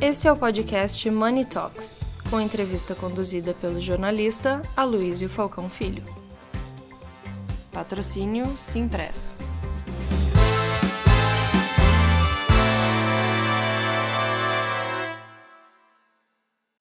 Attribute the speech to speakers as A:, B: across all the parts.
A: Esse é o podcast Money Talks, com entrevista conduzida pelo jornalista Aloysio Falcão Filho. Patrocínio Simpress.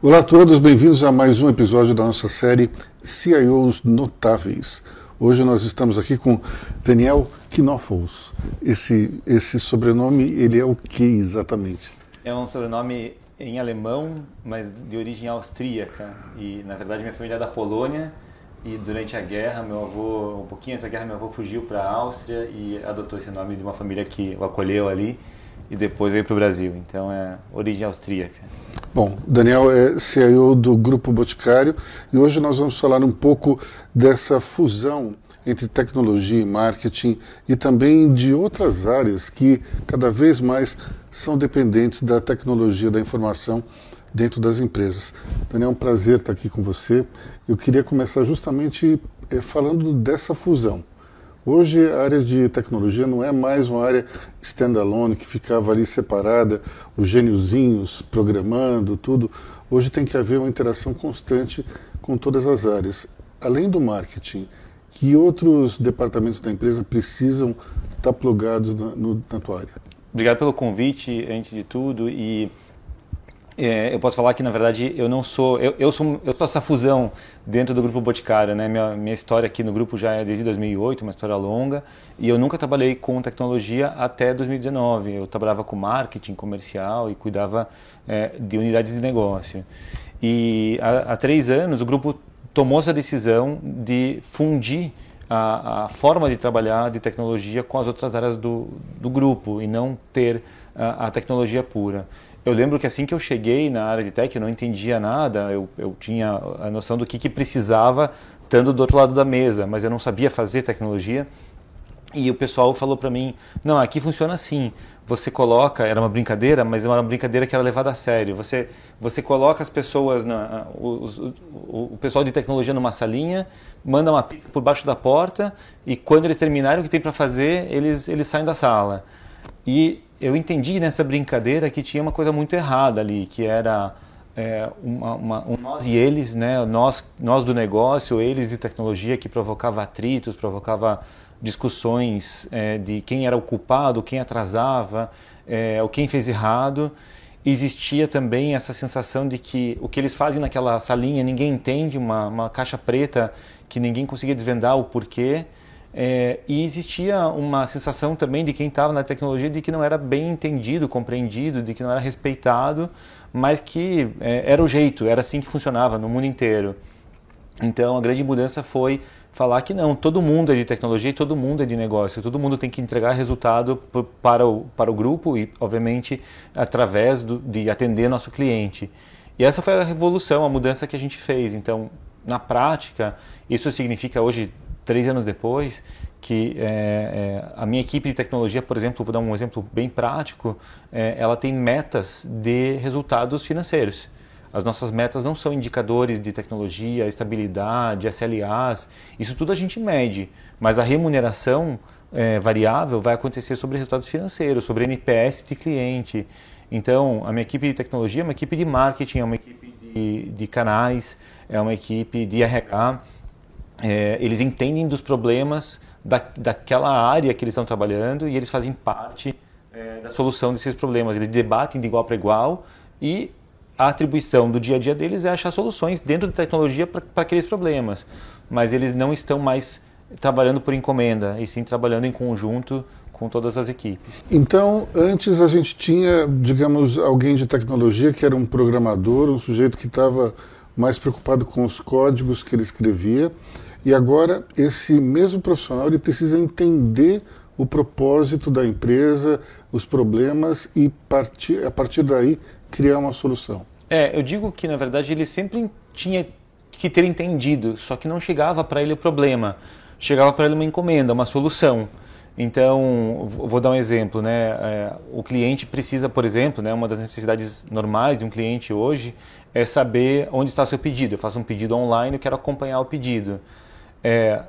B: Olá a todos, bem-vindos a mais um episódio da nossa série CIOs Notáveis. Hoje nós estamos aqui com Daniel Knofels. Esse, esse sobrenome, ele é o que exatamente?
C: É um sobrenome em alemão, mas de origem austríaca. E, na verdade, minha família é da Polônia. E durante a guerra, meu avô, um pouquinho antes da guerra, meu avô fugiu para a Áustria e adotou esse nome de uma família que o acolheu ali. E depois veio para o Brasil. Então, é origem austríaca.
B: Bom, Daniel é CIO do Grupo Boticário e hoje nós vamos falar um pouco dessa fusão entre tecnologia e marketing e também de outras áreas que cada vez mais são dependentes da tecnologia da informação dentro das empresas. Daniel, é um prazer estar aqui com você. Eu queria começar justamente é, falando dessa fusão. Hoje a área de tecnologia não é mais uma área standalone que ficava ali separada, os gêniozinhos programando, tudo. Hoje tem que haver uma interação constante com todas as áreas. Além do marketing, que outros departamentos da empresa precisam estar plugados na, no, na tua área?
C: Obrigado pelo convite, antes de tudo, e é, eu posso falar que na verdade eu não sou eu, eu, sou eu sou essa fusão dentro do grupo Boticário né? Minha, minha história aqui no grupo já é desde 2008 uma história longa e eu nunca trabalhei com tecnologia até 2019 eu trabalhava com marketing comercial e cuidava é, de unidades de negócio. E há, há três anos o grupo tomou essa decisão de fundir a, a, forma de trabalhar de tecnologia com as outras áreas do, do grupo e não ter a, a, tecnologia pura. Eu lembro que assim que eu cheguei na área de tech, eu não entendia nada, eu, eu tinha a noção do que, que precisava estando do outro lado da mesa, mas eu não sabia fazer tecnologia. E o pessoal falou para mim: não, aqui funciona assim. Você coloca, era uma brincadeira, mas é uma brincadeira que era levada a sério. Você, você coloca as pessoas, na, os, o, o pessoal de tecnologia numa salinha, manda uma pizza por baixo da porta e quando eles terminarem o que tem para fazer, eles, eles saem da sala. E eu entendi nessa brincadeira que tinha uma coisa muito errada ali, que era é, uma, uma, um nós e eles, né? nós, nós do negócio, eles de tecnologia, que provocava atritos, provocava discussões é, de quem era o culpado, quem atrasava, é, ou quem fez errado. Existia também essa sensação de que o que eles fazem naquela salinha ninguém entende, uma, uma caixa preta que ninguém conseguia desvendar o porquê. É, e existia uma sensação também de quem estava na tecnologia de que não era bem entendido, compreendido, de que não era respeitado, mas que é, era o jeito, era assim que funcionava no mundo inteiro. Então a grande mudança foi falar que não, todo mundo é de tecnologia e todo mundo é de negócio, todo mundo tem que entregar resultado para o, para o grupo e, obviamente, através do, de atender nosso cliente. E essa foi a revolução, a mudança que a gente fez. Então, na prática, isso significa hoje, três anos depois, que é, é, a minha equipe de tecnologia, por exemplo, vou dar um exemplo bem prático, é, ela tem metas de resultados financeiros. As nossas metas não são indicadores de tecnologia, estabilidade, SLAs, isso tudo a gente mede, mas a remuneração é, variável vai acontecer sobre resultados financeiros, sobre NPS de cliente. Então, a minha equipe de tecnologia é uma equipe de marketing, é uma equipe de, de canais, é uma equipe de RH. É, eles entendem dos problemas da, daquela área que eles estão trabalhando e eles fazem parte é, da solução desses problemas. Eles debatem de igual para igual e a atribuição do dia a dia deles é achar soluções dentro da tecnologia para aqueles problemas, mas eles não estão mais trabalhando por encomenda, e sim trabalhando em conjunto com todas as equipes.
B: Então, antes a gente tinha, digamos, alguém de tecnologia que era um programador, um sujeito que estava mais preocupado com os códigos que ele escrevia, e agora esse mesmo profissional ele precisa entender o propósito da empresa, os problemas e partir, a partir daí criar uma solução.
C: É, eu digo que na verdade ele sempre tinha que ter entendido, só que não chegava para ele o problema, chegava para ele uma encomenda, uma solução. Então, vou dar um exemplo, né? É, o cliente precisa, por exemplo, né, uma das necessidades normais de um cliente hoje é saber onde está seu pedido. Eu faço um pedido online, eu quero acompanhar o pedido. É,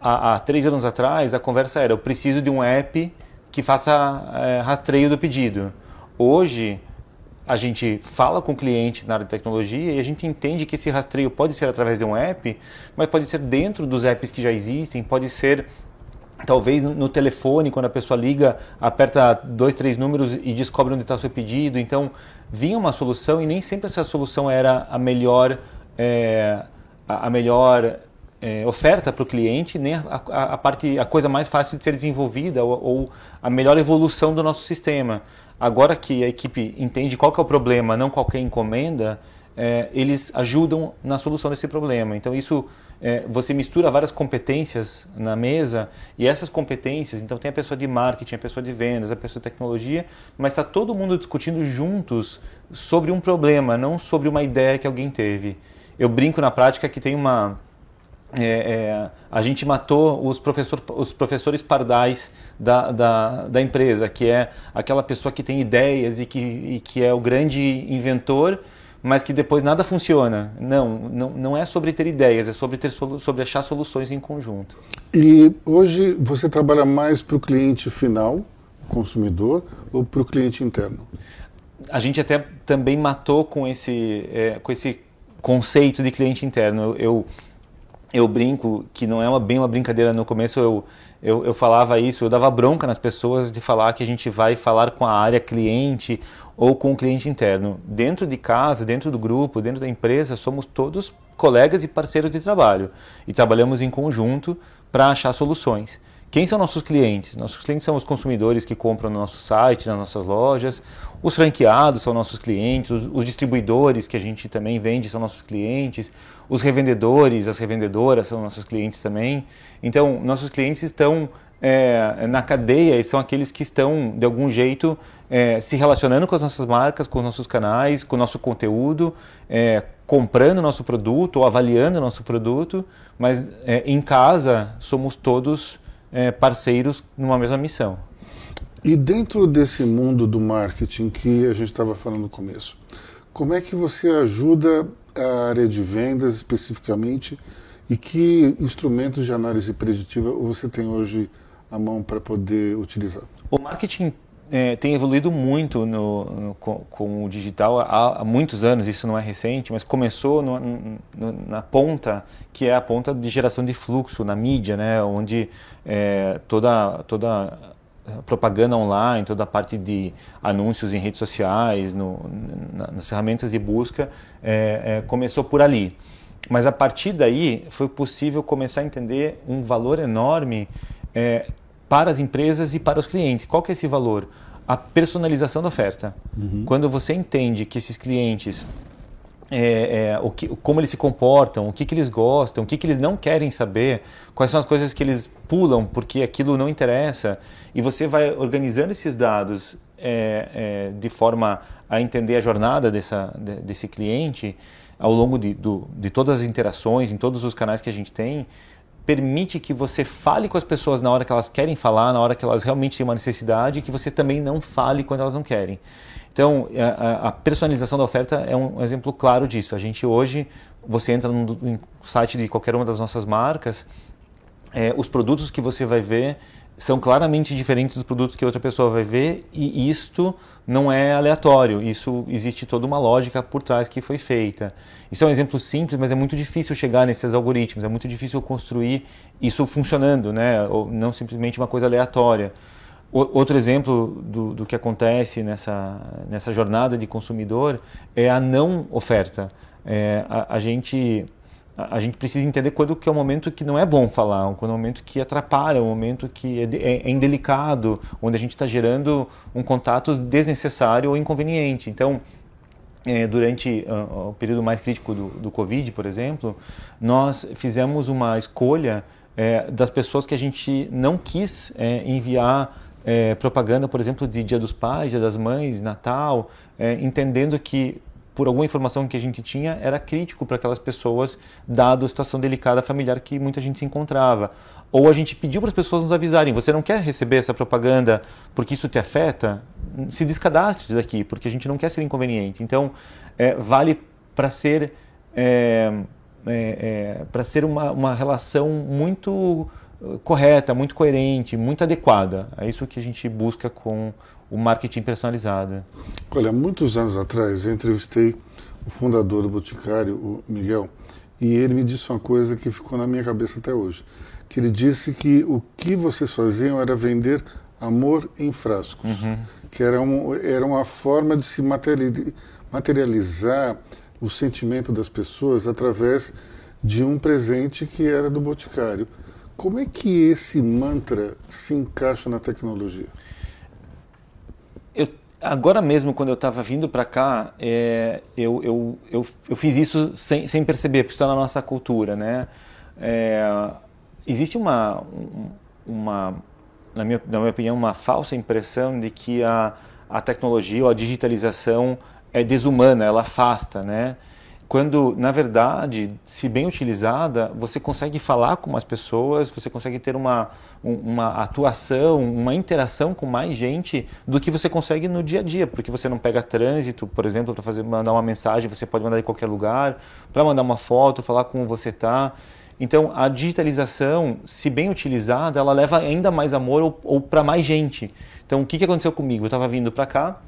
C: há, há, três anos atrás, a conversa era: eu preciso de um app que faça é, rastreio do pedido. Hoje, a gente fala com o cliente na área de tecnologia e a gente entende que esse rastreio pode ser através de um app, mas pode ser dentro dos apps que já existem, pode ser talvez no telefone, quando a pessoa liga, aperta dois, três números e descobre onde está o seu pedido. Então, vinha uma solução e nem sempre essa solução era a melhor, é, a melhor é, oferta para o cliente, nem a, a, a, parte, a coisa mais fácil de ser desenvolvida ou, ou, a melhor evolução do nosso sistema. Agora que a equipe entende qual é o problema, não qualquer encomenda, é, eles ajudam na solução desse problema. Então isso é, você mistura várias competências na mesa e essas competências, então tem a pessoa de marketing, a pessoa de vendas, a pessoa de tecnologia, mas está todo mundo discutindo juntos sobre um problema, não sobre uma ideia que alguém teve. Eu brinco na prática que tem uma é, é, a gente matou os, professor, os professores pardais da, da, da, empresa, que é aquela pessoa que tem ideias e que, e que é o grande inventor, mas que depois nada funciona. Não, não, não é sobre ter ideias, é sobre, ter sobre achar soluções em conjunto.
B: E hoje você trabalha mais para o cliente final, consumidor, ou para o cliente interno?
C: A gente até também matou com esse, é, com esse conceito de cliente interno. eu, eu eu brinco que não é uma, bem uma brincadeira. No começo eu, eu, eu, falava isso, eu dava bronca nas pessoas de falar que a gente vai falar com a área cliente ou com o cliente interno. Dentro de casa, dentro do grupo, dentro da empresa, somos todos colegas e parceiros de trabalho e trabalhamos em conjunto para achar soluções. Quem são nossos clientes? Nossos clientes são os consumidores que compram no nosso site, nas nossas lojas. Os franqueados são nossos clientes. Os, os distribuidores que a gente também vende são nossos clientes. Os revendedores, as revendedoras são nossos clientes também. Então, nossos clientes estão é, na cadeia e são aqueles que estão, de algum jeito, é, se relacionando com as nossas marcas, com os nossos canais, com o nosso conteúdo, é, comprando nosso produto ou avaliando nosso produto, mas em casa somos todos é, parceiros numa mesma missão.
B: E dentro desse mundo do marketing que a gente estava falando no começo, como é que você ajuda a área de vendas especificamente e que instrumentos de análise preditiva você tem hoje à mão para poder utilizar?
C: O marketing é, tem evoluído muito no, no, com, com, o digital há, há, muitos anos, isso não é recente, mas começou no, na ponta, que é a ponta de geração de fluxo na mídia, né, onde é, toda, toda propaganda online, toda a parte de anúncios em redes sociais, no, nas ferramentas de busca, é, é, começou por ali. Mas a partir daí foi possível começar a entender um valor enorme é, para as empresas e para os clientes. Qual que é esse valor? A personalização da oferta. Uhum. Quando você entende que esses clientes é, é, o que, como eles se comportam, o que, que eles gostam, o que, que eles não querem saber, quais são as coisas que eles pulam porque aquilo não interessa, e você vai organizando esses dados é, é de forma a entender a jornada dessa, desse cliente ao longo de, do, de todas as interações, em todos os canais que a gente tem, permite que você fale com as pessoas na hora que elas querem falar, na hora que elas realmente têm uma necessidade, e que você também não fale quando elas não querem. Então, a, a personalização da oferta é um exemplo claro disso. A gente hoje, você entra no, no site de qualquer uma das nossas marcas, é, os produtos que você vai ver são claramente diferentes dos produtos que outra pessoa vai ver e isto não é aleatório, isso existe toda uma lógica por trás que foi feita. Isso é um exemplo simples, mas é muito difícil chegar nesses algoritmos, é muito difícil construir isso funcionando, né? Ou não simplesmente uma coisa aleatória. O, outro exemplo do, do que acontece nessa, nessa jornada de consumidor é a não oferta. É, a, a gente a gente precisa entender quando que é o momento que não é bom falar, quando é o momento que atrapalha, o momento que é, é, é indelicado, onde a gente está gerando um contato desnecessário ou inconveniente. Então, é, durante uh, o período mais crítico do, do Covid, por exemplo, nós fizemos uma escolha é, das pessoas que a gente não quis é, enviar é, propaganda, por exemplo, de Dia dos Pais, Dia das Mães, Natal, é, entendendo que por alguma informação que a gente tinha, era crítico para aquelas pessoas, dado a situação delicada familiar que muita gente se encontrava. Ou a gente pediu para as pessoas nos avisarem: você não quer receber essa propaganda porque isso te afeta? Se descadastre daqui, porque a gente não quer ser inconveniente. Então, é, vale para ser, é, é, é para ser uma, uma relação muito correta, muito coerente, muito adequada. É isso que a gente busca com o marketing personalizado.
B: Olha, muitos anos atrás eu entrevistei o fundador do Boticário, o Miguel, e ele me disse uma coisa que ficou na minha cabeça até hoje. Que ele disse que o que vocês faziam era vender amor em frascos, uhum. que era, um, era uma forma de se materializar o sentimento das pessoas através de um presente que era do Boticário. Como é que esse mantra se encaixa na tecnologia?
C: Agora mesmo, quando eu estava vindo para cá, é, eu, eu, eu, eu, fiz isso sem, sem perceber, porque está na nossa cultura. Né? É, existe uma, uma na, minha, na minha opinião, uma falsa impressão de que a, a tecnologia ou a digitalização é desumana, ela afasta, né? Quando, na verdade, se bem utilizada, você consegue falar com as pessoas, você consegue ter uma, uma atuação, uma interação com mais gente do que você consegue no dia a dia, porque você não pega trânsito, por exemplo, para fazer mandar uma mensagem, você pode mandar em qualquer lugar, para mandar uma foto, falar como você está. Então, a digitalização, se bem utilizada, ela leva ainda mais amor ou, ou para mais gente. Então, o que, que aconteceu comigo? Eu estava vindo para cá,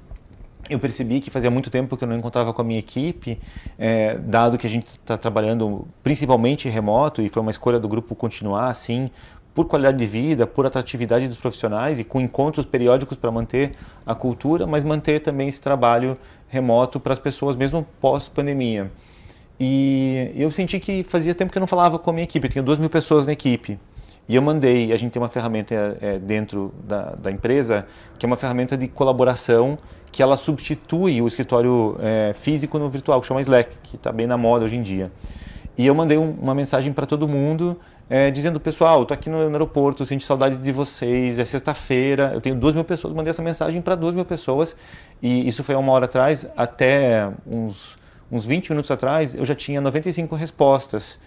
C: eu percebi que fazia muito tempo que eu não encontrava com a minha equipe, é, dado que a gente está trabalhando principalmente remoto e foi uma escolha do grupo continuar assim, por qualidade de vida, por atratividade dos profissionais e com encontros periódicos para manter a cultura, mas manter também esse trabalho remoto para as pessoas mesmo pós-pandemia. E eu senti que fazia tempo que eu não falava com a minha equipe, eu tinha duas mil pessoas na equipe. E eu mandei, a gente tem uma ferramenta é, dentro da, da, empresa, que é uma ferramenta de colaboração que ela substitui o escritório é, físico no virtual, que chama Slack, que está bem na moda hoje em dia. E eu mandei um, uma mensagem para todo mundo, é, dizendo, pessoal, estou aqui no, aeroporto, sinto saudade de vocês, é sexta-feira, eu tenho duas mil pessoas, mandei essa mensagem para duas mil pessoas, e isso foi uma hora atrás, até uns, uns 20 minutos atrás, eu já tinha 95 respostas.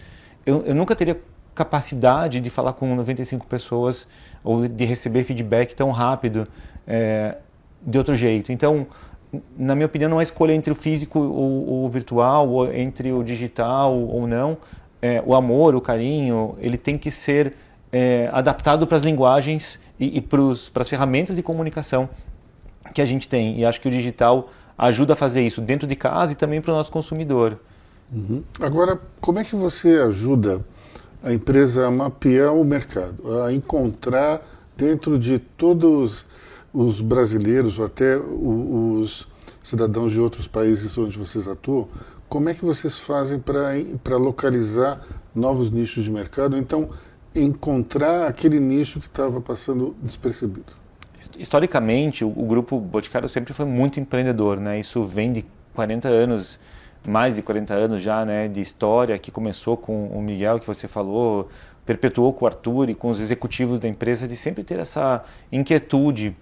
C: Eu, eu nunca teria capacidade de falar com 95 pessoas ou de receber feedback tão rápido é, de outro jeito. Então, na minha opinião, não é escolha entre o físico ou o virtual, ou entre o digital ou não. É, o amor, o carinho, ele tem que ser é, adaptado para as linguagens e, e para as ferramentas de comunicação que a gente tem. E acho que o digital ajuda a fazer isso dentro de casa e também para o nosso consumidor.
B: Uhum. Agora, como é que você ajuda a empresa a mapear o mercado, a encontrar dentro de todos os brasileiros ou até os cidadãos de outros países onde vocês atuam, como é que vocês fazem para localizar novos nichos de mercado? Então, encontrar aquele nicho que estava passando despercebido.
C: Historicamente, o, o, grupo Boticário sempre foi muito empreendedor, né? Isso vem de 40 anos mais de 40 anos já né, de história, que começou com o Miguel, que você falou, perpetuou com o Arthur e com os executivos da empresa, de sempre ter essa inquietude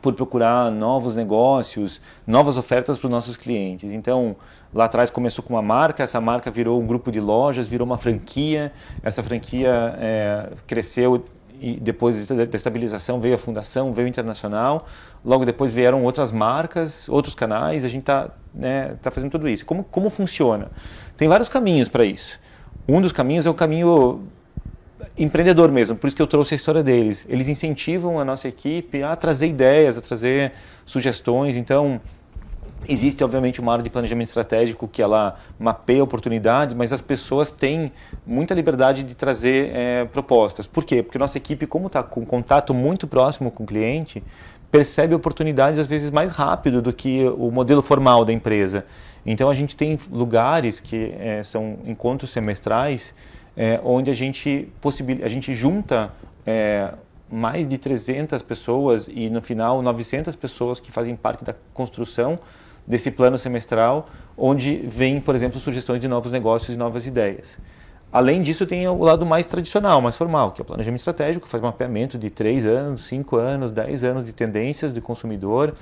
C: por procurar novos negócios, novas ofertas para os nossos clientes. Então, lá atrás começou com uma marca, essa marca virou um grupo de lojas, virou uma franquia, essa franquia é, cresceu e depois da estabilização veio a fundação, veio o internacional, logo depois vieram outras marcas, outros canais, a gente está né, tá fazendo tudo isso. Como, como funciona? Tem vários caminhos para isso. Um dos caminhos é o caminho empreendedor mesmo, por isso que eu trouxe a história deles. Eles incentivam a nossa equipe a trazer ideias, a trazer sugestões, então Existe, obviamente, uma área de planejamento estratégico que ela mapeia oportunidades, mas as pessoas têm muita liberdade de trazer é, propostas. Por quê? Porque nossa equipe, como está com contato muito próximo com o cliente, percebe oportunidades às vezes mais rápido do que o modelo formal da empresa. Então a gente tem lugares que é, são encontros semestrais é, onde a gente, possibil... a gente junta é, mais de 300 pessoas e no final 900 pessoas que fazem parte da construção desse plano semestral, onde vem, por exemplo, sugestões de novos negócios e novas ideias. Além disso, tem o lado mais tradicional, mais formal, que é o planejamento estratégico, faz mapeamento de 3 anos, 5 anos, 10 anos de tendências do consumidor,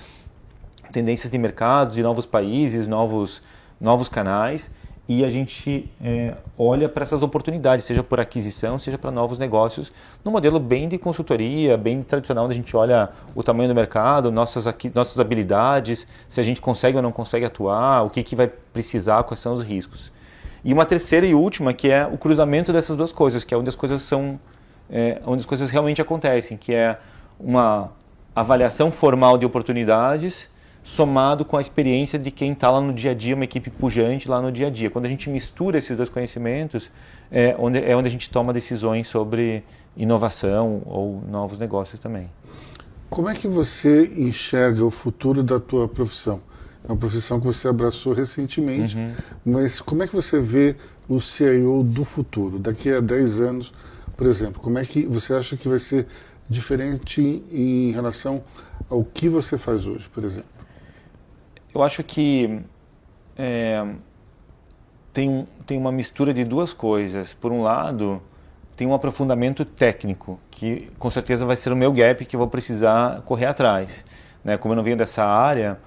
C: tendências de mercado, de novos países, novos, novos canais, e a gente é, olha para essas oportunidades, seja por aquisição, seja para novos negócios, no modelo bem de consultoria, bem tradicional, onde a gente olha o tamanho do mercado, nossas, nossas habilidades, se a gente consegue ou não consegue atuar, o que, que vai precisar, quais são os riscos. E uma terceira e última, que é o cruzamento dessas duas coisas, que é onde as coisas são, é, onde as coisas realmente acontecem, que é uma avaliação formal de oportunidades somado com a experiência de quem está lá no dia a dia, uma equipe pujante lá no dia a dia. Quando a gente mistura esses dois conhecimentos, é onde, é onde a gente toma decisões sobre inovação ou novos negócios também.
B: Como é que você enxerga o futuro da tua profissão? É uma profissão que você abraçou recentemente, uhum. mas como é que você vê o CIO do futuro? Daqui a 10 anos, por exemplo, como é que você acha que vai ser diferente em relação ao que você faz hoje, por exemplo?
C: Eu acho que é, tem, tem uma mistura de duas coisas. Por um lado, tem um aprofundamento técnico, que com certeza vai ser o meu gap que eu vou precisar correr atrás. Né? Como eu não venho dessa área,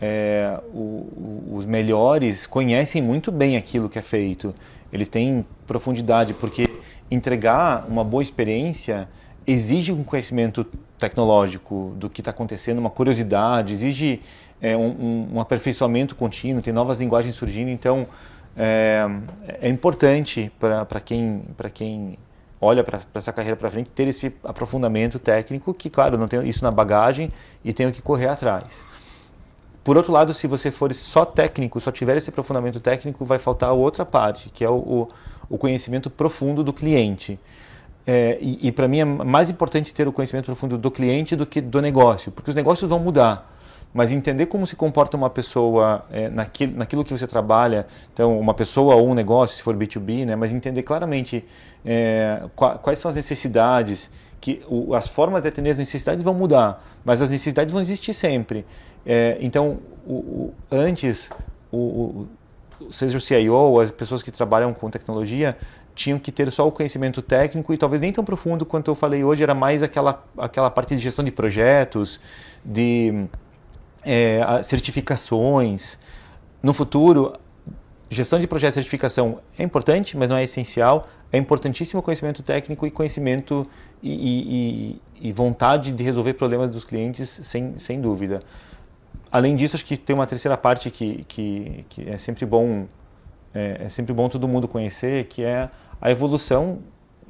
C: é, o, os melhores conhecem muito bem aquilo que é feito. Eles têm profundidade, porque entregar uma boa experiência exige um conhecimento tecnológico do que está acontecendo, uma curiosidade, exige é, um, um, aperfeiçoamento contínuo, tem novas linguagens surgindo, então é, é importante para quem, quem olha para essa carreira para frente ter esse aprofundamento técnico que, claro, não tenho isso na bagagem e tenho que correr atrás. Por outro lado, se você for só técnico, só tiver esse aprofundamento técnico, vai faltar outra parte, que é o, o, o conhecimento profundo do cliente. É, e, e para mim é mais importante ter o conhecimento profundo do cliente do que do negócio, porque os negócios vão mudar mas entender como se comporta uma pessoa é, naquilo, naquilo que você trabalha, então uma pessoa ou um negócio, se for B2B, né, mas entender claramente é, quais são as necessidades, que o, as formas de atender as necessidades vão mudar, mas as necessidades vão existir sempre. É, então, o, o, antes, seja o CIO as pessoas que trabalham com tecnologia, tinham que ter só o conhecimento técnico e talvez nem tão profundo quanto eu falei hoje, era mais aquela, aquela parte de gestão de projetos, de é, certificações. No futuro, gestão de projetos de certificação é importante, mas não é essencial. É importantíssimo conhecimento técnico e conhecimento e, e, e, vontade de resolver problemas dos clientes, sem, sem dúvida. Além disso, acho que tem uma terceira parte que, que, que é sempre bom é, é sempre bom todo mundo conhecer, que é a evolução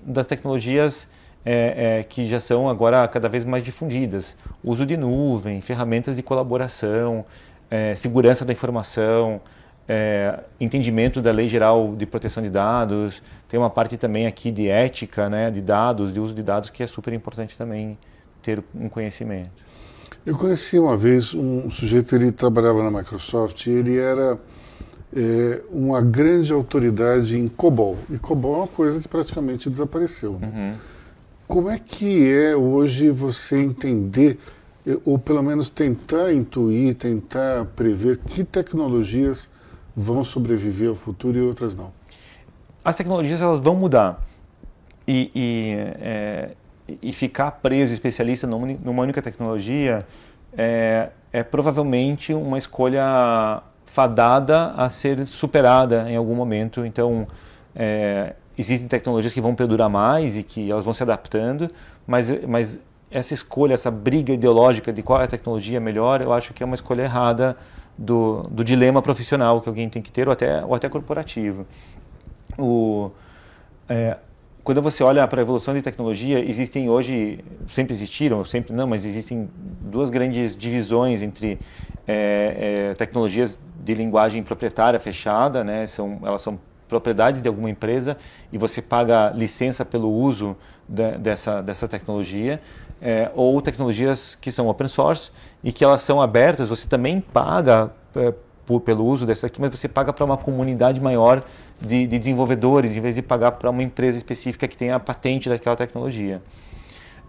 C: das tecnologias é, é, que já são agora cada vez mais difundidas. Uso de nuvem, ferramentas de colaboração, é, segurança da informação, é, entendimento da lei geral de proteção de dados. Tem uma parte também aqui de ética, né, de dados, de uso de dados, que é super importante também ter um conhecimento.
B: Eu conheci uma vez um sujeito, ele trabalhava na Microsoft e ele era é, uma grande autoridade em COBOL. E COBOL é uma coisa que praticamente desapareceu. Né? Uhum. Como é que é hoje você entender, eh, ou pelo menos tentar intuir, tentar prever que tecnologias vão sobreviver ao futuro e outras não?
C: As tecnologias elas vão mudar. E, e, é, e ficar preso, especialista numa única tecnologia, é, é provavelmente uma escolha fadada a ser superada em algum momento. Então, é, existem tecnologias que vão perdurar mais e que elas vão se adaptando, mas, mas essa escolha, essa briga ideológica de qual é a tecnologia melhor, eu acho que é uma escolha errada do, do dilema profissional que alguém tem que ter ou até, ou até corporativo. O, é, quando você olha para a evolução de tecnologia, existem hoje, sempre existiram, sempre não, mas existem duas grandes divisões entre é, é, tecnologias de linguagem proprietária fechada, né, são, elas são propriedade de alguma empresa e você paga licença pelo uso de, dessa, dessa tecnologia, é, ou tecnologias que são open source e que elas são abertas, você também paga é, por, pelo uso dessa aqui, mas você paga para uma comunidade maior de, de desenvolvedores, em vez de pagar para uma empresa específica que tem a patente daquela tecnologia.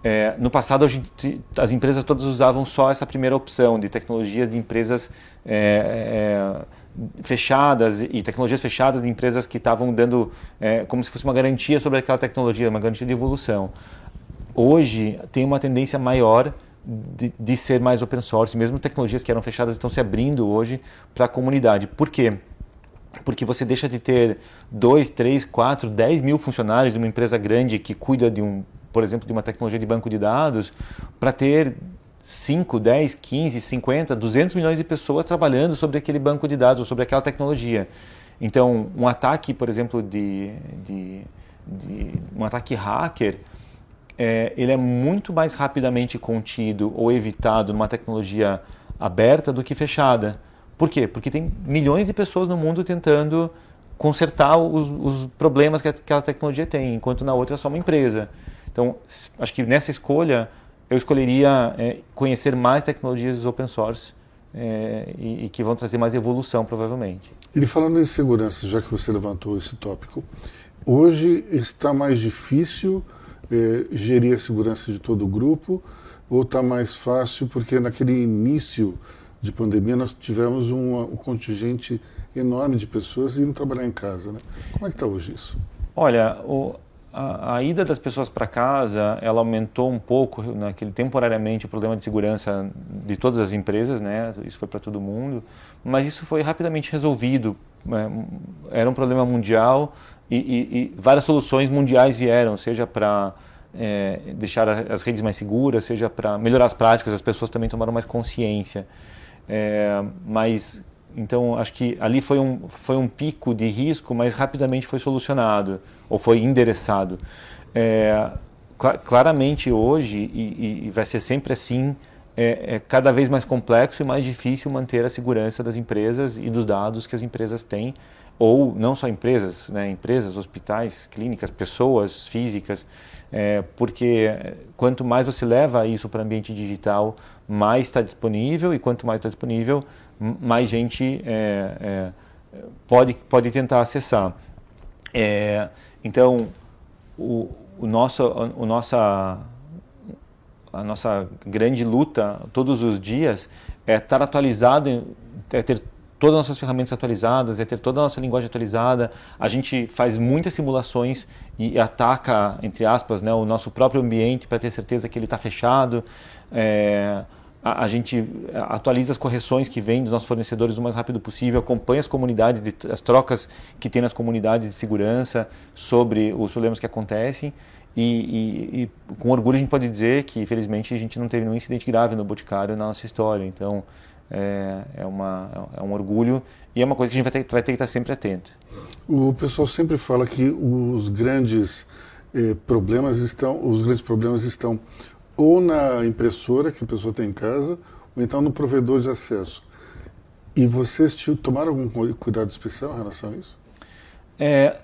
C: É, no passado, gente, as empresas todas usavam só essa primeira opção de tecnologias de empresas é, é, fechadas e tecnologias fechadas de empresas que estavam dando é, como se fosse uma garantia sobre aquela tecnologia, uma garantia de evolução. Hoje tem uma tendência maior de, de ser mais open source, mesmo tecnologias que eram fechadas estão se abrindo hoje para a comunidade. Por quê? Porque você deixa de ter 2, 3, 4, 10 mil funcionários de uma empresa grande que cuida de um, por exemplo, de uma tecnologia de banco de dados, para ter 5, 10, 15, 50, 200 milhões de pessoas trabalhando sobre aquele banco de dados, ou sobre aquela tecnologia. Então, um ataque, por exemplo, de, de, de um ataque hacker, é, ele é muito mais rapidamente contido ou evitado numa tecnologia aberta do que fechada. Por quê? Porque tem milhões de pessoas no mundo tentando consertar os, os problemas que aquela tecnologia tem, enquanto na outra é só uma empresa. Então, acho que nessa escolha eu escolheria é, conhecer mais tecnologias open source é, e, e, que vão trazer mais evolução, provavelmente.
B: E falando em segurança, já que você levantou esse tópico, hoje está mais difícil é, gerir a segurança de todo o grupo ou está mais fácil porque naquele início de pandemia nós tivemos um, um contingente enorme de pessoas indo trabalhar em casa. Né? Como é que está hoje isso?
C: Olha, o, a, a, ida das pessoas para casa, ela aumentou um pouco, naquele temporariamente, o problema de segurança de todas as empresas, né? Isso foi para todo mundo, mas isso foi rapidamente resolvido. Né? Era um problema mundial e, e, e várias soluções mundiais vieram, seja para é, deixar as redes mais seguras, seja para melhorar as práticas, as pessoas também tomaram mais consciência. É, mas então, acho que ali foi um, foi um pico de risco, mas rapidamente foi solucionado, ou foi endereçado. É, cl claramente hoje, e, e, vai ser sempre assim, é, é, cada vez mais complexo e mais difícil manter a segurança das empresas e dos dados que as empresas têm, ou não só empresas, né, empresas, hospitais, clínicas, pessoas físicas, é, porque quanto mais você leva isso para o ambiente digital, mais está disponível, e quanto mais está disponível, mais gente é, é, pode, pode tentar acessar. Então, o, o nosso, o nossa, a nossa grande luta todos os dias é estar atualizado, é ter todas as nossas ferramentas atualizadas, é ter toda a nossa linguagem atualizada. A gente faz muitas simulações e ataca, entre aspas, né, o nosso próprio ambiente para ter certeza que ele está fechado. É, a, a, gente atualiza as correções que vêm dos nossos fornecedores o mais rápido possível, acompanha as comunidades, de, as trocas que tem nas comunidades de segurança sobre os problemas que acontecem. E, e, e, com orgulho a gente pode dizer que, infelizmente, a gente não teve nenhum incidente grave no Boticário na nossa história. Então, é, é, uma, é um orgulho e é uma coisa que a gente vai ter, vai ter que estar sempre atento.
B: O pessoal sempre fala que os grandes eh, problemas estão, os grandes problemas estão ou na impressora que a pessoa tem em casa, ou então no provedor de acesso. E vocês tomaram algum cuidado especial em relação a isso?
C: É,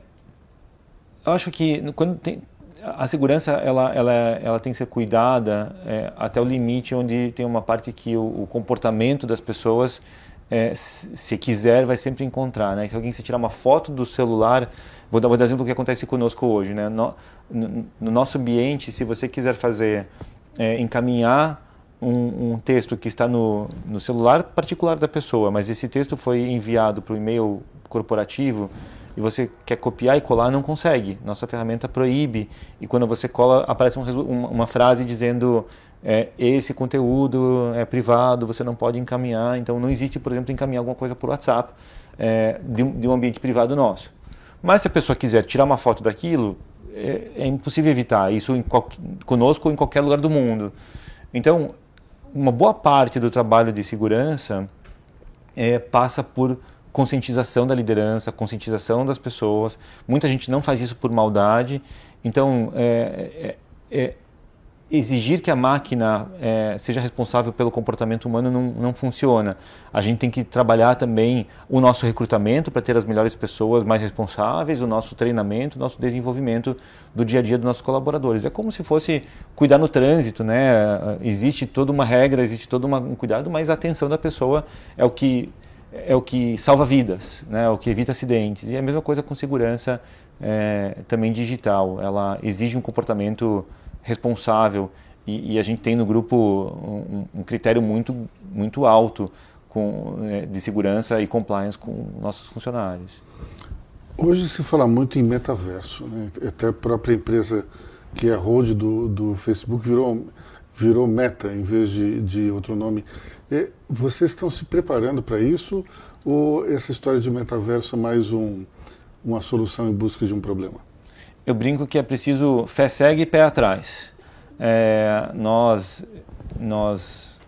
C: eu acho que quando tem, a segurança ela, ela, ela tem que ser cuidada é, até o limite onde tem uma parte que o, o comportamento das pessoas, é, se quiser, vai sempre encontrar. Né? Se alguém se tirar uma foto do celular, vou dar, vou dar exemplo do que acontece conosco hoje. Né? No, no, no nosso ambiente, se você quiser fazer é, encaminhar um, um, texto que está no, no celular particular da pessoa, mas esse texto foi enviado para o e-mail corporativo e você quer copiar e colar, não consegue. Nossa ferramenta proíbe e quando você cola aparece um, uma frase dizendo é, esse conteúdo é privado, você não pode encaminhar. Então não existe, por exemplo, encaminhar alguma coisa por WhatsApp é, de, de um ambiente privado nosso. Mas se a pessoa quiser tirar uma foto daquilo, é, é impossível evitar isso em conosco ou em qualquer lugar do mundo. Então, uma boa parte do trabalho de segurança é, passa por conscientização da liderança, conscientização das pessoas. Muita gente não faz isso por maldade. Então, é, é, é exigir que a máquina é, seja responsável pelo comportamento humano não, não funciona. A gente tem que trabalhar também o nosso recrutamento para ter as melhores pessoas mais responsáveis, o nosso treinamento, o nosso desenvolvimento do dia a dia dos nossos colaboradores. É como se fosse cuidar no trânsito, né? Existe toda uma regra, existe todo uma, um cuidado, mas a atenção da pessoa é o que é o que salva vidas, né? É o que evita acidentes. E é a mesma coisa com segurança é, também digital. Ela exige um comportamento responsável e, e a gente tem no grupo um, um critério muito, muito alto com, é, de segurança e compliance com nossos funcionários.
B: Hoje se fala muito em metaverso, né? até a própria empresa que é a hold do, do Facebook virou, virou Meta em vez de, de outro nome. E vocês estão se preparando para isso ou essa história de metaverso é mais um, uma solução em busca de um problema?
C: Eu brinco que é preciso fé cega e pé atrás. É, nós, nós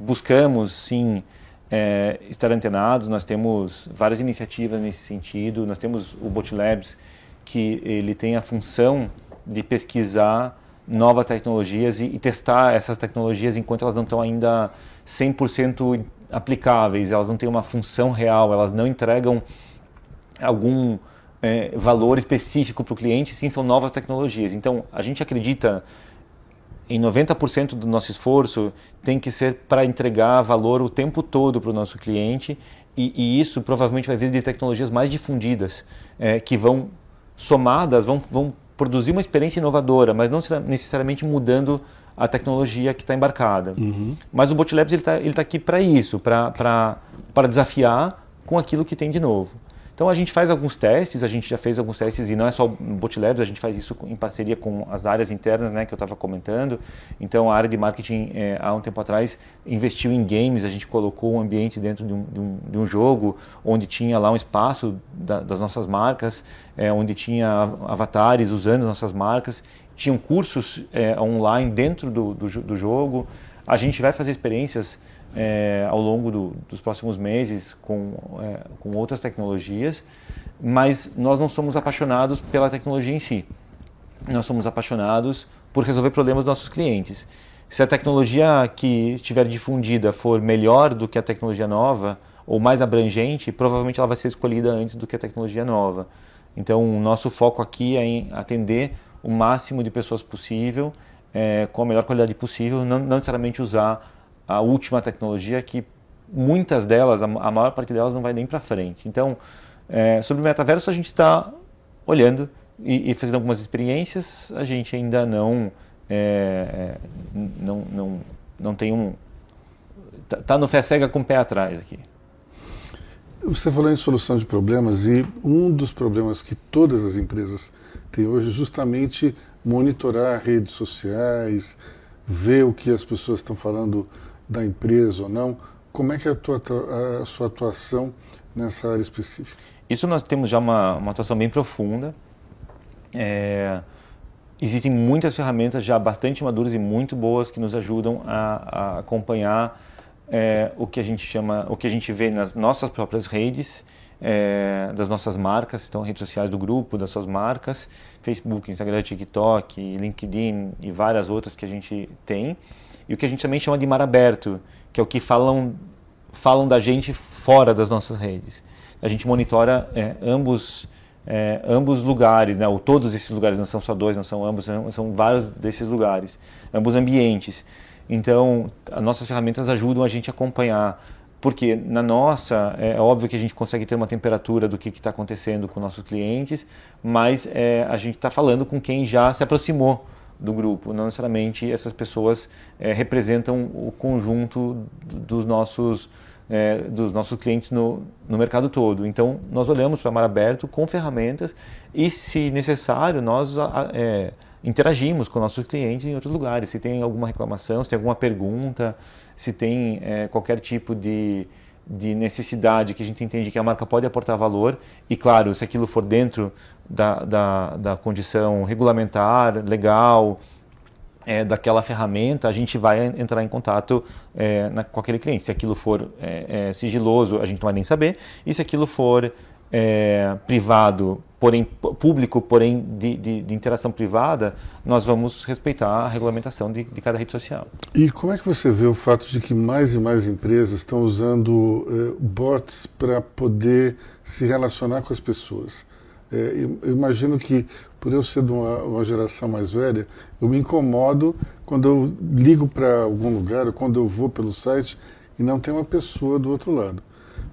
C: buscamos, sim, é, estar antenados, nós temos várias iniciativas nesse sentido, nós temos o Bot Labs, que ele tem a função de pesquisar novas tecnologias e, e testar essas tecnologias enquanto elas não estão ainda 100% aplicáveis, elas não têm uma função real, elas não entregam algum é, valor específico para o cliente, sim, são novas tecnologias. Então, a gente acredita em 90% do nosso esforço tem que ser para entregar valor o tempo todo para o nosso cliente e, e, isso provavelmente vai vir de tecnologias mais difundidas, é, que vão somadas, vão, vão produzir uma experiência inovadora, mas não necessariamente mudando a tecnologia que está embarcada. Uhum. Mas o Botlabs está ele tá aqui para isso, para desafiar com aquilo que tem de novo. Então a gente faz alguns testes, a gente já fez alguns testes e não é só no Botlabs, a gente faz isso em parceria com as áreas internas, né, que eu estava comentando. Então a área de marketing é, há um tempo atrás investiu em games, a gente colocou um ambiente dentro de um, de um, de um jogo onde tinha lá um espaço da, das nossas marcas, é, onde tinha avatares usando nossas marcas, tinham cursos é, online dentro do, do, do jogo. A gente vai fazer experiências é, ao longo do, dos próximos meses com, é, com outras tecnologias, mas nós não somos apaixonados pela tecnologia em si. Nós somos apaixonados por resolver problemas dos nossos clientes. Se a tecnologia que estiver difundida for melhor do que a tecnologia nova, ou mais abrangente, provavelmente ela vai ser escolhida antes do que a tecnologia nova. Então, o nosso foco aqui é em atender o máximo de pessoas possível, é, com a melhor qualidade possível, não, não necessariamente usar a última tecnologia que muitas delas, a, maior parte delas não vai nem para frente. Então, é, sobre o metaverso a gente está olhando e, e, fazendo algumas experiências. A gente ainda não é, não, não, não tem um tá, tá no fé cega com o pé atrás aqui.
B: Você falou em solução de problemas e um dos problemas que todas as empresas têm hoje é justamente monitorar redes sociais, ver o que as pessoas estão falando da empresa ou não. Como é que é a, tua, a sua atuação nessa área específica?
C: Isso nós temos já uma, uma atuação bem profunda. É, existem muitas ferramentas já bastante maduras e muito boas que nos ajudam a, a acompanhar é, o que a gente chama, o que a gente vê nas nossas próprias redes, é, das nossas marcas, então redes sociais do grupo, das suas marcas, Facebook, Instagram, TikTok, LinkedIn e várias outras que a gente tem e o que a gente também chama de mar aberto, que é o que falam, falam da gente fora das nossas redes. A gente monitora é, ambos, é, ambos lugares, né, ou todos esses lugares, não são só dois, não são ambos, são vários desses lugares, ambos ambientes. Então, as nossas ferramentas ajudam a gente a acompanhar porque na nossa é óbvio que a gente consegue ter uma temperatura do que está acontecendo com nossos clientes, mas é, a gente está falando com quem já se aproximou do grupo. Não necessariamente essas pessoas é, representam o conjunto dos nossos, é, dos nossos clientes no, no mercado todo. Então, nós olhamos para o mar aberto com ferramentas e, se necessário, nós é, interagimos com nossos clientes em outros lugares. Se tem alguma reclamação, se tem alguma pergunta, se tem qualquer tipo de, de necessidade que a gente entende que a marca pode aportar valor e, claro, se aquilo for dentro da, da, da condição regulamentar, legal, é, daquela ferramenta, a gente vai entrar em contato é, na, com aquele cliente. Se aquilo for é, é sigiloso, a gente não vai nem saber, e se aquilo for é, privado, porém público, porém de, de, de, interação privada, nós vamos respeitar a regulamentação de, de, cada rede social.
B: E como é que você vê o fato de que mais e mais empresas estão usando eh, bots para poder se relacionar com as pessoas? É, eu imagino que, por eu ser de uma, uma, geração mais velha, eu me incomodo quando eu ligo para algum lugar ou quando eu vou pelo site e não tem uma pessoa do outro lado.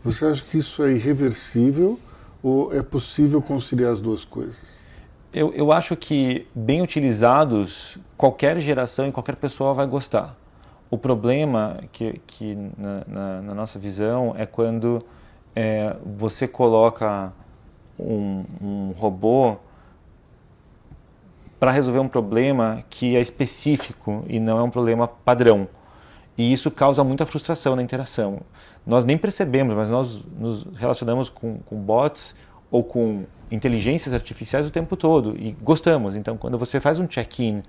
B: Você acha que isso é irreversível ou é possível conciliar as duas coisas?
C: Eu, eu acho que, bem utilizados, qualquer geração e qualquer pessoa vai gostar. O problema que, que na, na, na nossa visão é quando é, você coloca um, um robô para resolver um problema que é específico e não é um problema padrão. E isso causa muita frustração na interação. Nós nem percebemos, mas nós nos relacionamos com, com bots ou com inteligências artificiais o tempo todo e gostamos. Então, quando você faz um check-in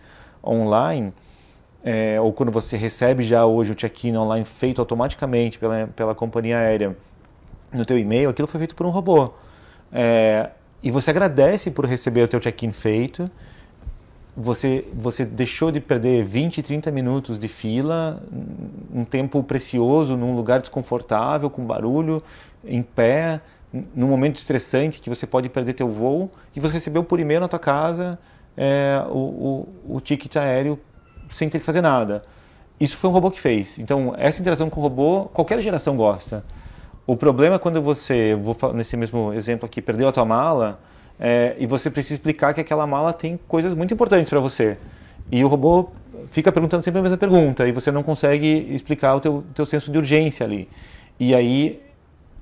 C: online, é, ou quando você recebe já hoje o check-in online feito automaticamente pela, pela companhia aérea no teu e-mail, aquilo foi feito por um robô. É, e você agradece por receber o teu check-in feito você, você deixou de perder 20, 30 minutos de fila, um tempo precioso num lugar desconfortável, com barulho, em pé, num momento estressante que você pode perder teu voo, e você recebeu por e-mail na tua casa é, o, o, o ticket aéreo sem ter que fazer nada. Isso foi um robô que fez. Então, essa interação com o robô, qualquer geração gosta. O problema é quando você, vou nesse mesmo exemplo aqui, perdeu a tua mala, é, e você precisa explicar que aquela mala tem coisas muito importantes para você. E o robô fica perguntando sempre a mesma pergunta e você não consegue explicar o teu, teu senso de urgência ali. E aí,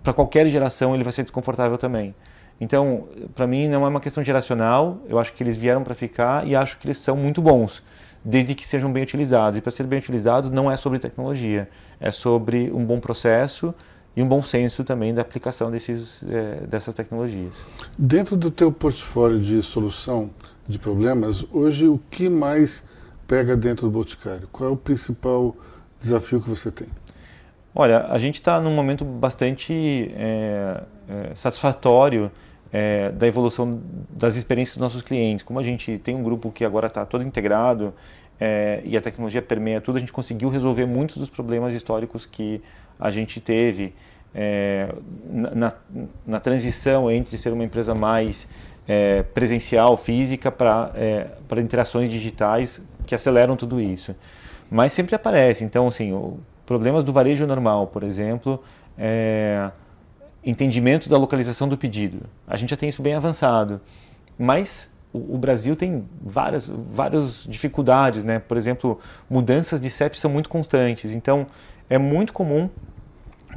C: para qualquer geração, ele vai ser desconfortável também. Então, para mim, não é uma questão geracional. Eu acho que eles vieram para ficar e acho que eles são muito bons, desde que sejam bem utilizados. E para ser bem utilizados, não é sobre tecnologia, é sobre um bom processo e um bom senso também da aplicação desses, é, dessas tecnologias.
B: Dentro do teu portfólio de solução de problemas, hoje o que mais pega dentro do Boticário? Qual é o principal desafio que você tem?
C: Olha, a gente está num momento bastante é, é, satisfatório é, da evolução das experiências dos nossos clientes. Como a gente tem um grupo que agora está todo integrado é, e a tecnologia permeia tudo, a gente conseguiu resolver muitos dos problemas históricos que a gente teve é, na, na, transição entre ser uma empresa mais é, presencial, física, para é, interações digitais que aceleram tudo isso. Mas sempre aparece. Então, assim, o, problemas do varejo normal, por exemplo, é, entendimento da localização do pedido. A gente já tem isso bem avançado. Mas o, o Brasil tem várias, várias dificuldades, né? Por exemplo, mudanças de CEP são muito constantes. Então, é muito comum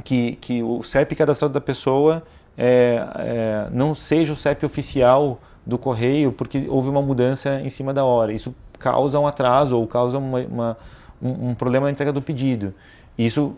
C: que, que o CEP cadastrado da pessoa é, é, não seja o CEP oficial do correio porque houve uma mudança em cima da hora. Isso causa um atraso ou causa uma, uma, um, um, problema na entrega do pedido. Isso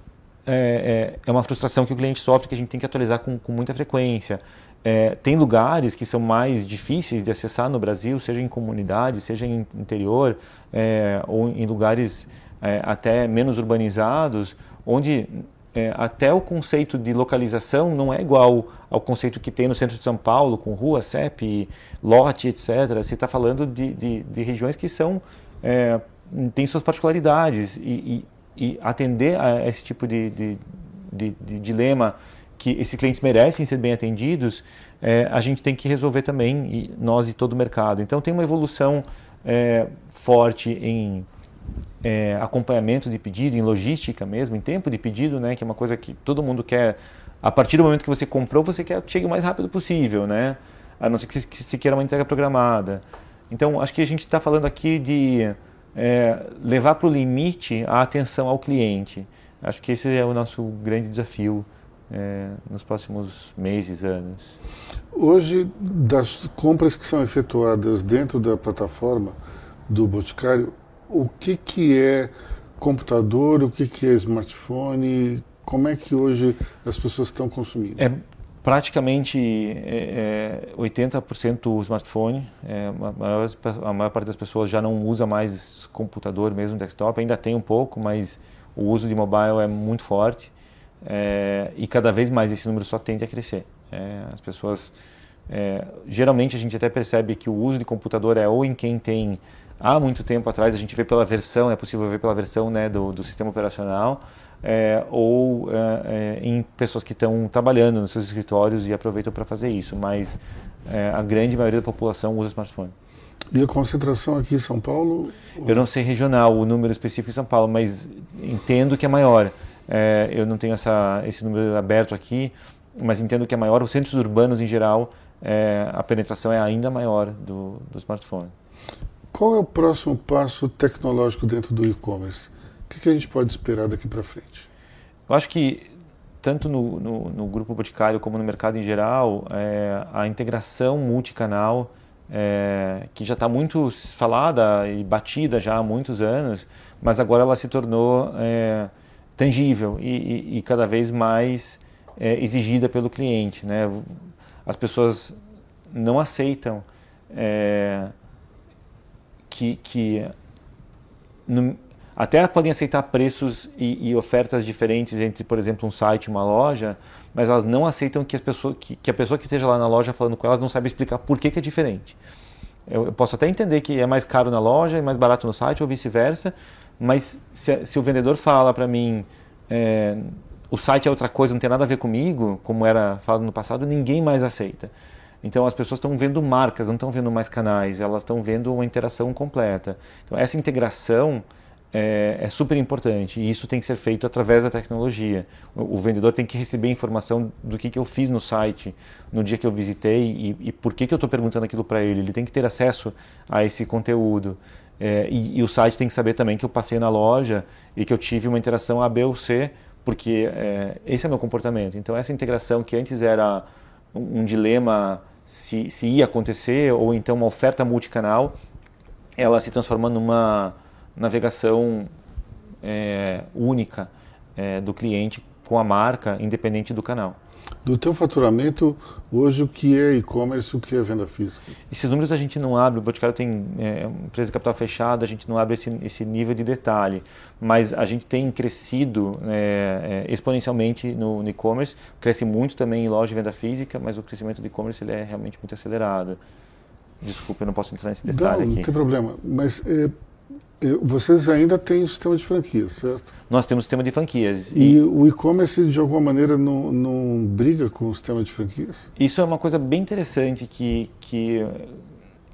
C: é, é, é, uma frustração que o cliente sofre que a gente tem que atualizar com, com muita frequência. É, tem lugares que são mais difíceis de acessar no Brasil, seja em comunidades, seja em interior, é, ou em lugares é, até menos urbanizados, onde é, até o conceito de localização não é igual ao conceito que tem no centro de São Paulo, com rua, CEP, lote, etc. Você está falando de, de, de, regiões que são é, têm suas particularidades e, e, e, atender a esse tipo de, de, de, dilema que esses clientes merecem ser bem atendidos, é, a gente tem que resolver também, e nós e todo o mercado. Então tem uma evolução é, forte em é, acompanhamento de pedido, em logística mesmo, em tempo de pedido, né, que é uma coisa que todo mundo quer. A partir do momento que você comprou, você quer que chegue o mais rápido possível, né? A não ser que, que se queira uma entrega programada. Então, acho que a gente está falando aqui de é, levar para o limite a atenção ao cliente. Acho que esse é o nosso grande desafio é, nos próximos meses, anos.
B: Hoje, das compras que são efetuadas dentro da plataforma do Boticário, o que, que é computador, o que, que é smartphone, como é que hoje as pessoas estão consumindo?
C: É praticamente é, é 80% smartphone, é, a, maior, a, maior, parte das pessoas já não usa mais computador mesmo, desktop, ainda tem um pouco, mas o uso de mobile é muito forte. É, e cada vez mais esse número só tende a crescer. É, as pessoas, é, geralmente a gente até percebe que o uso de computador é ou em quem tem há muito tempo atrás, a gente vê pela versão, é possível ver pela versão né, do, do sistema operacional, é, ou é, em pessoas que estão trabalhando nos seus escritórios e aproveitam para fazer isso, mas é, a grande maioria da população usa smartphone.
B: E a concentração aqui em São Paulo?
C: Eu não sei regional, o número específico em São Paulo, mas entendo que é maior. Eu não tenho essa, esse número aberto aqui, mas entendo que é maior. Os centros urbanos, em geral, a penetração é ainda maior do, do smartphone.
B: Qual é o próximo passo tecnológico dentro do e-commerce? O que, que, a gente pode esperar daqui para frente?
C: Eu acho que tanto no, no, no, grupo Boticário como no mercado em geral, é, a integração multicanal, é, que já está muito falada e batida já há muitos anos, mas agora ela se tornou é, tangível e, e, e, cada vez mais é, exigida pelo cliente. Né? As pessoas não aceitam é, que, que no, até podem aceitar preços e, e, ofertas diferentes entre, por exemplo, um site e uma loja, mas elas não aceitam que, as pessoas, que, que, a pessoa que esteja lá na loja falando com elas não sabe explicar por que, que é diferente. eu, eu posso até entender que é mais caro na loja e mais barato no site ou vice-versa, mas se, se, o vendedor fala para mim é, o site é outra coisa, não tem nada a ver comigo, como era falado no passado, ninguém mais aceita. Então as pessoas estão vendo marcas, não estão vendo mais canais, elas estão vendo uma interação completa. Então essa integração é, é, super importante e isso tem que ser feito através da tecnologia. O, o vendedor tem que receber informação do que, que eu fiz no site no dia que eu visitei e, e por que, que eu estou perguntando aquilo para ele. Ele tem que ter acesso a esse conteúdo. É, e, e, o site tem que saber também que eu passei na loja e que eu tive uma interação A, B ou C, porque é, esse é meu comportamento. Então essa integração que antes era um, um dilema se, se ia acontecer ou então uma oferta multicanal, ela se transforma numa navegação é, única é, do cliente com a marca, independente do canal.
B: Do teu faturamento, hoje o que é e-commerce o que é venda física?
C: Esses números a gente não abre, o Boticário tem é, uma empresa de capital fechada, a gente não abre esse, esse nível de detalhe, mas a gente tem crescido é, é, exponencialmente no e-commerce, cresce muito também em loja de venda física, mas o crescimento do e-commerce é realmente muito acelerado. Desculpa, eu não posso entrar nesse detalhe
B: não,
C: aqui.
B: Não tem problema, mas é, vocês ainda têm o sistema de franquias, certo?
C: Nós temos o sistema de franquias.
B: E, e o e-commerce, de alguma maneira, não, não briga com o sistema de franquias?
C: Isso é uma coisa bem interessante que, que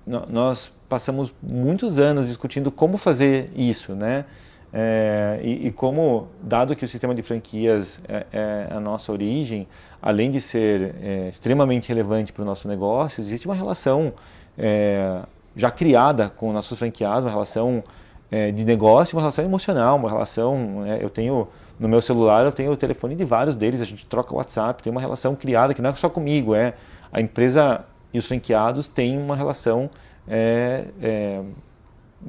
C: nós passamos muitos anos discutindo como fazer isso, né? É, e, e, como, dado que o sistema de franquias é, é a nossa origem, além de ser é, extremamente relevante para o nosso negócio, existe uma relação é, já criada com nossos franqueados, uma relação é, de negócio, uma relação emocional, uma relação. É, eu tenho no meu celular eu tenho o telefone de vários deles, a gente troca WhatsApp, tem uma relação criada que não é só comigo, é a empresa e os franqueados têm uma relação é, é,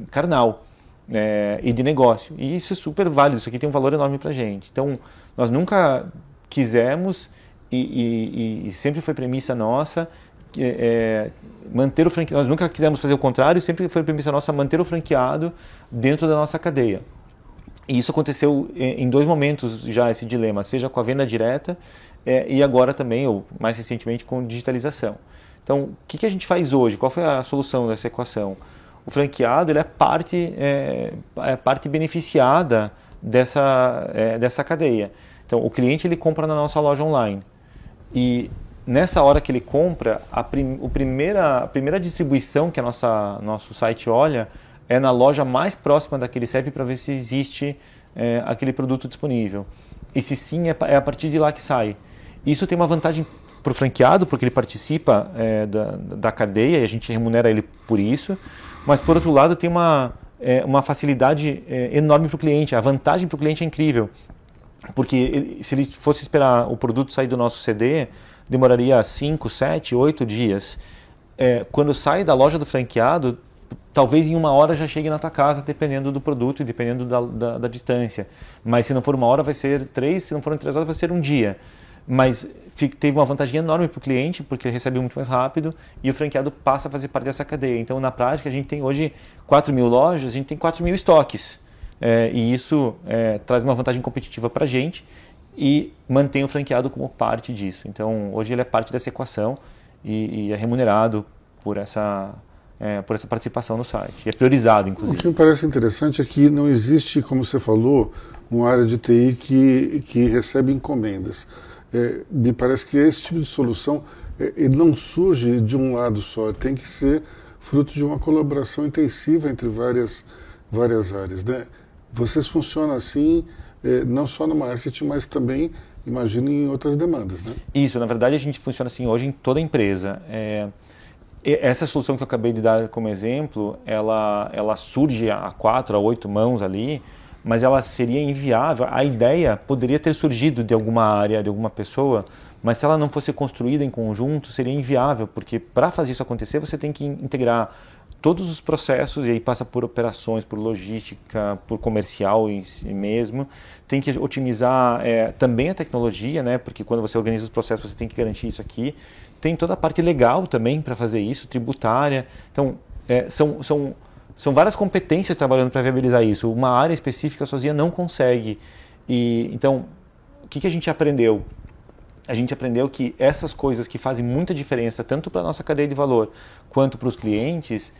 C: carnal é, e de negócio. E isso é super válido, isso aqui tem um valor enorme para gente. Então, nós nunca quisemos e, e, e sempre foi premissa nossa é, manter o franqueado. Nós nunca quisemos fazer o contrário, sempre foi premissa nossa manter o franqueado dentro da nossa cadeia. E isso aconteceu em dois momentos já esse dilema, seja com a venda direta é, e agora também, ou mais recentemente, com digitalização. Então, o que, que a gente faz hoje? Qual foi a solução dessa equação? O franqueado ele é parte é, é parte beneficiada dessa é, dessa cadeia. Então, o cliente ele compra na nossa loja online e nessa hora que ele compra, a, prim, o primeira, a primeira distribuição que a nossa nosso site olha é na loja mais próxima daquele CEP para ver se existe é, aquele produto disponível. E se sim, é, é, a partir de lá que sai. Isso tem uma vantagem para o franqueado, porque ele participa é, da, da cadeia e a gente remunera ele por isso. Mas, por outro lado, tem uma, é, uma facilidade é, enorme para o cliente. A vantagem para o cliente é incrível. Porque ele, se ele fosse esperar o produto sair do nosso CD, demoraria 5, 7, 8 dias. É, quando sai da loja do franqueado, talvez em uma hora já chegue na tua casa, dependendo do produto e dependendo da, da, da, distância. Mas se não for uma hora, vai ser três, se não forem três horas, vai ser um dia. Mas teve uma vantagem enorme para o cliente, porque ele recebe muito mais rápido e o franqueado passa a fazer parte dessa cadeia. Então, na prática, a gente tem hoje 4 mil lojas, a gente tem 4 mil estoques. É, e isso é, traz uma vantagem competitiva para a gente e mantém o franqueado como parte disso. Então, hoje ele é parte dessa equação e, e é remunerado por essa, é, por essa participação no site. É priorizado, inclusive.
B: O que me parece interessante é que não existe, como você falou, uma área de TI que, que recebe encomendas. É, me parece que esse tipo de solução é, ele não surge de um lado só, tem que ser fruto de uma colaboração intensiva entre várias, várias áreas. Né? Vocês funcionam assim é, não só no marketing, mas também, imagino, em outras demandas, né?
C: Isso, na verdade a gente funciona assim hoje em toda empresa. É, essa solução que eu acabei de dar como exemplo, ela, ela surge a quatro, a oito mãos ali, mas ela seria inviável. A ideia poderia ter surgido de alguma área, de alguma pessoa, mas se ela não fosse construída em conjunto, seria inviável, porque para fazer isso acontecer, você tem que integrar todos os processos, e aí passa por operações, por logística, por comercial em si mesmo. Tem que otimizar é, também a tecnologia, né? porque quando você organiza os processos, você tem que garantir isso aqui. Tem toda a parte legal também para fazer isso, tributária. Então, é, são, são, são várias competências trabalhando para viabilizar isso. Uma área específica sozinha não consegue. E Então, o que, que a gente aprendeu? a gente aprendeu que essas coisas que fazem muita diferença tanto para a nossa cadeia de valor quanto para os clientes,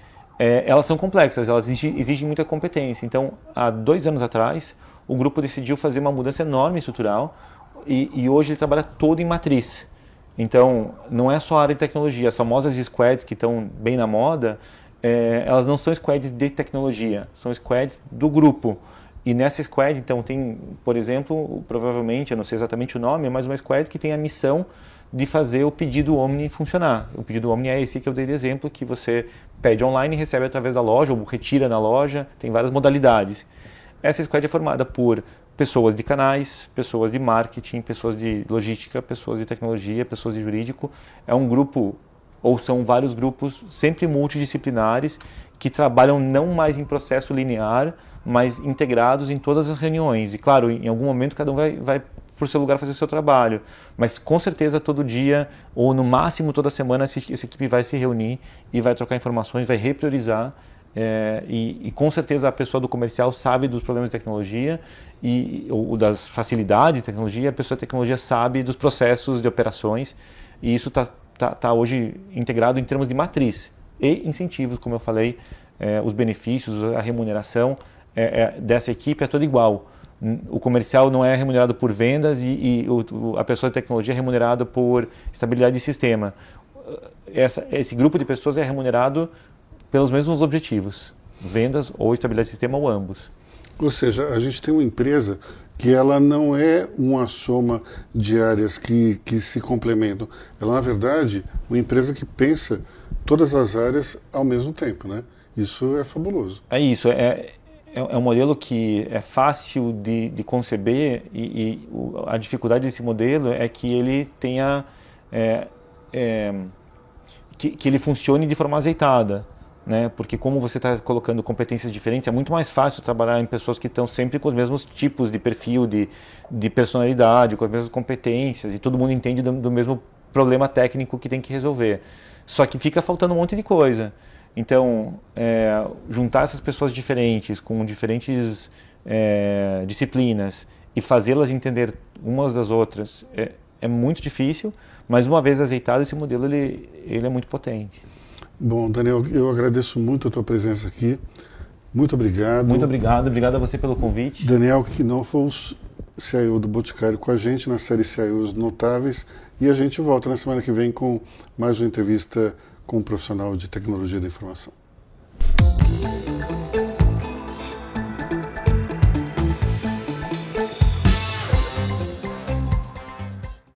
C: é, elas são complexas, elas exigem, exigem, muita competência. Então, há dois anos atrás, o grupo decidiu fazer uma mudança enorme estrutural e, e hoje ele trabalha todo em matriz. Então, não é só a área de tecnologia. As famosas squads que estão bem na moda, é, elas não são squads de tecnologia, são squads do grupo. E nessa squad, então, tem, por exemplo, provavelmente, eu não sei exatamente o nome, mas uma squad que tem a missão de fazer o pedido Omni funcionar. O pedido Omni é esse que eu dei de exemplo, que você pede online recebe através da loja, ou retira na loja, tem várias modalidades. Essa squad é formada por pessoas de canais, pessoas de marketing, pessoas de logística, pessoas de tecnologia, pessoas de jurídico. É um grupo, ou são vários grupos, sempre multidisciplinares, que trabalham não mais em processo linear, mas integrados em todas as reuniões. E claro, em algum momento cada um vai, vai por seu lugar fazer o seu trabalho, mas com certeza todo dia ou no máximo toda semana essa, equipe vai se reunir e vai trocar informações, vai repriorizar é, e, e, com certeza a pessoa do comercial sabe dos problemas de tecnologia e ou, das facilidades de tecnologia, a pessoa da tecnologia sabe dos processos de operações e isso está tá, tá hoje integrado em termos de matriz e incentivos, como eu falei, é, os benefícios, a remuneração é, dessa equipe é toda igual. O comercial não é remunerado por vendas e, e o, a pessoa de tecnologia é remunerada por estabilidade de sistema. Essa, esse grupo de pessoas é remunerado pelos mesmos objetivos, vendas ou estabilidade de sistema ou ambos.
B: Ou seja, a gente tem uma empresa que ela não é uma soma de áreas que, que se complementam. Ela, na verdade, uma empresa que pensa todas as áreas ao mesmo tempo, né? Isso é fabuloso.
C: É isso. É, é, é um modelo que é fácil de, de conceber e, e a dificuldade desse modelo é que ele tenha é, é, que, que, ele funcione de forma azeitada, né? Porque como você está colocando competências diferentes, é muito mais fácil trabalhar em pessoas que estão sempre com os mesmos tipos de perfil, de, de personalidade, com as mesmas competências e todo mundo entende do, do mesmo problema técnico que tem que resolver. Só que fica faltando um monte de coisa. Então, é, juntar essas pessoas diferentes, com diferentes é, disciplinas, e fazê-las entender umas das outras é, é, muito difícil, mas uma vez azeitado, esse modelo ele, ele é muito potente.
B: Bom, Daniel, eu agradeço muito a tua presença aqui. Muito obrigado.
C: Muito obrigado. Obrigado a você pelo convite.
B: Daniel Knofels, CIO do Boticário, com a gente na série CIOs Notáveis. E a gente volta na semana que vem com mais uma entrevista com um profissional de tecnologia da informação.